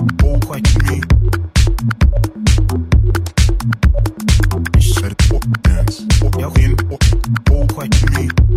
Oh, quite me.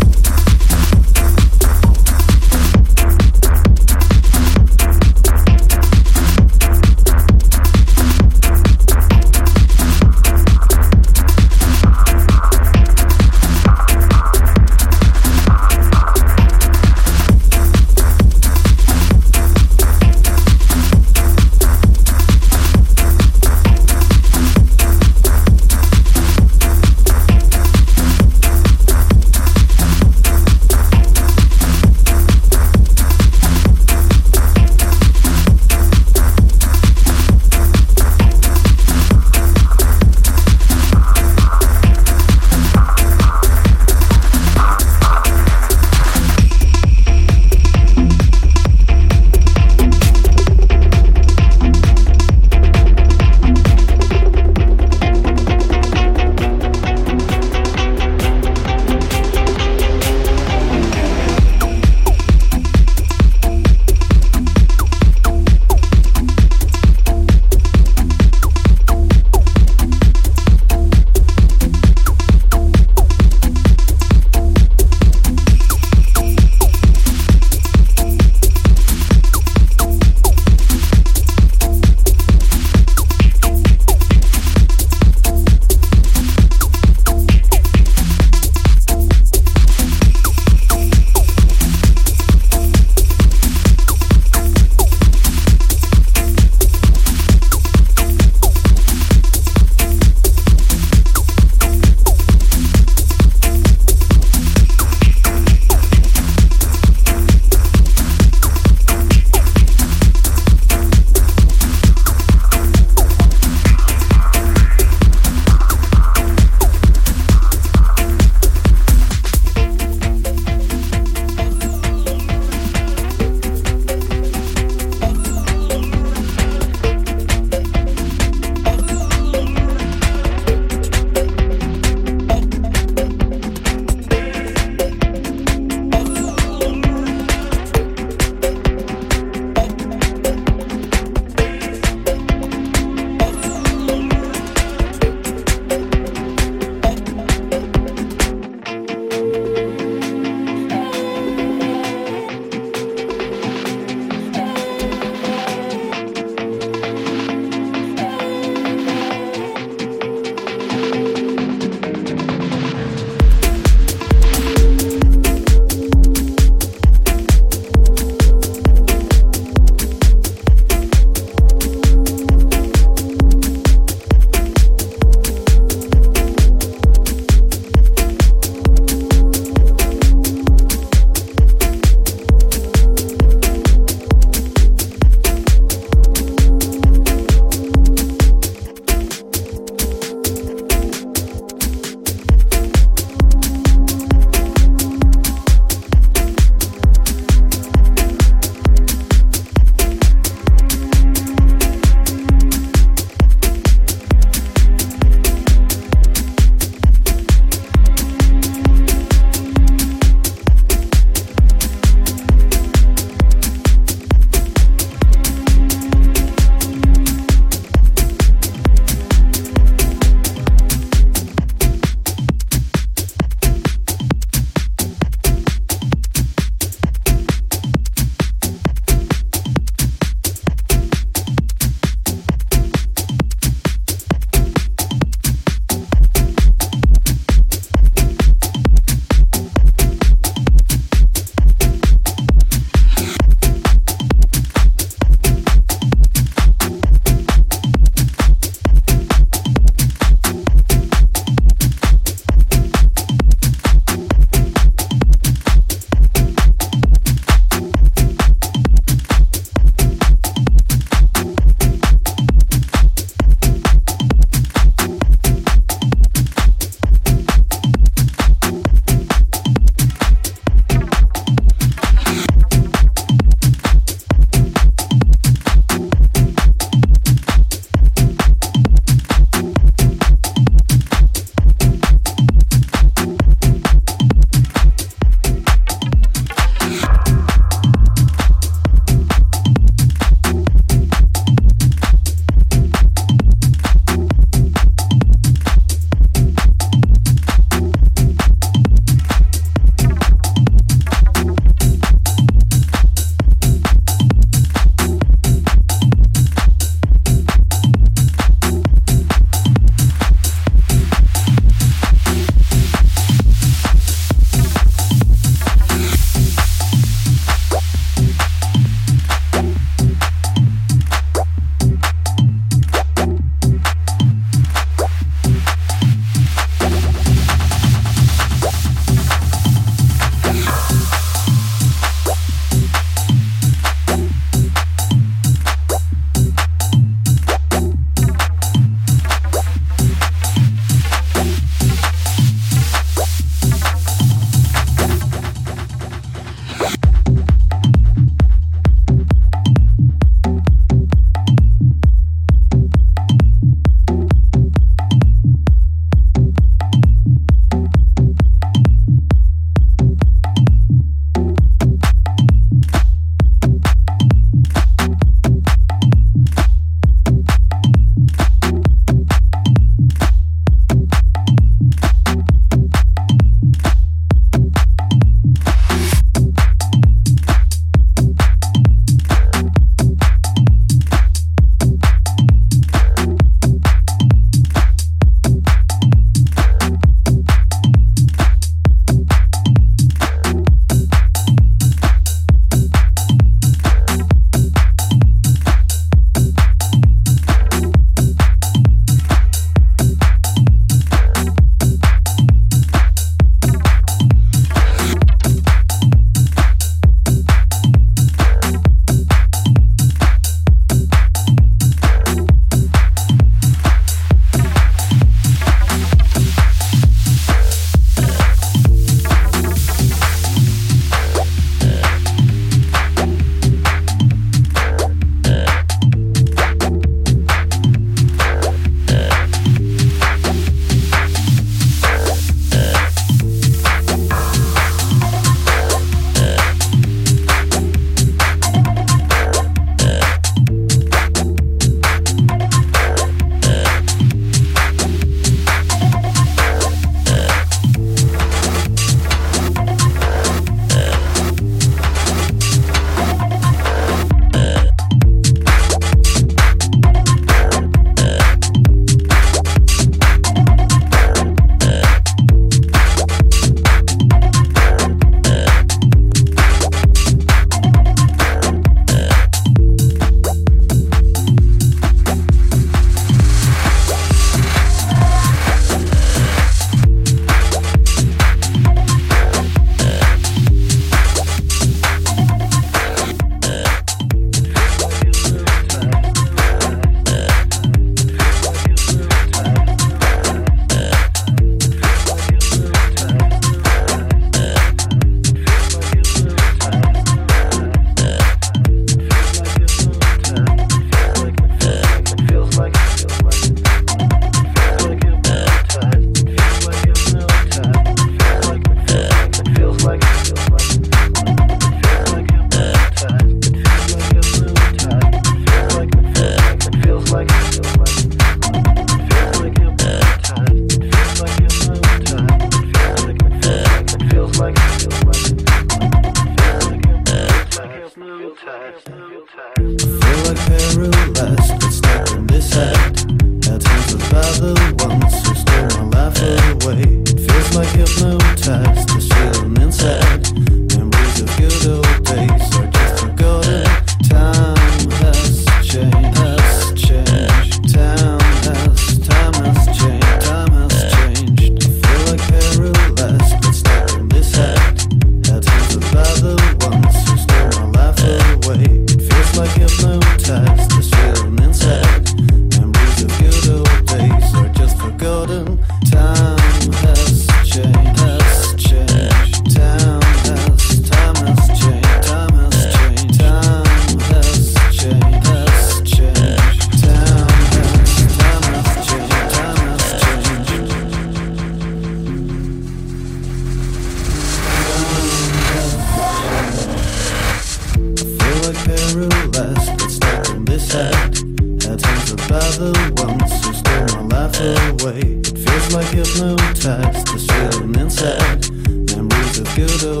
Like a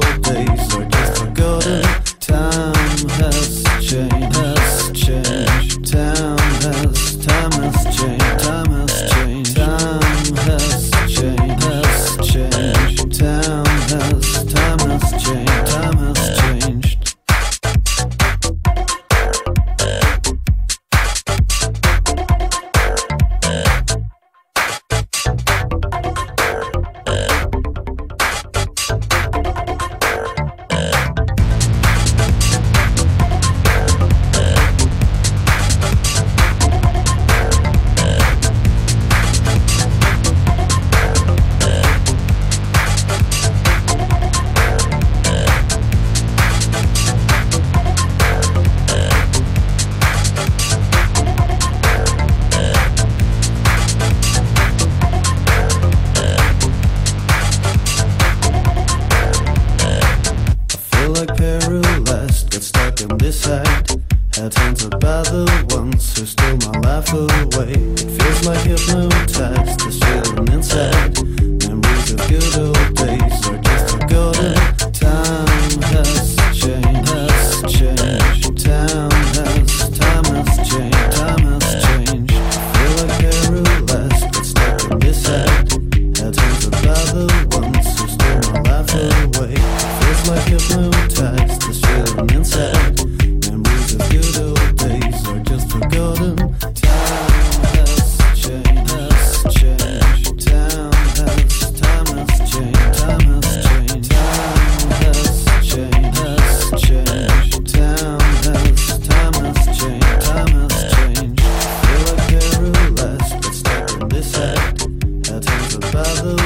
blue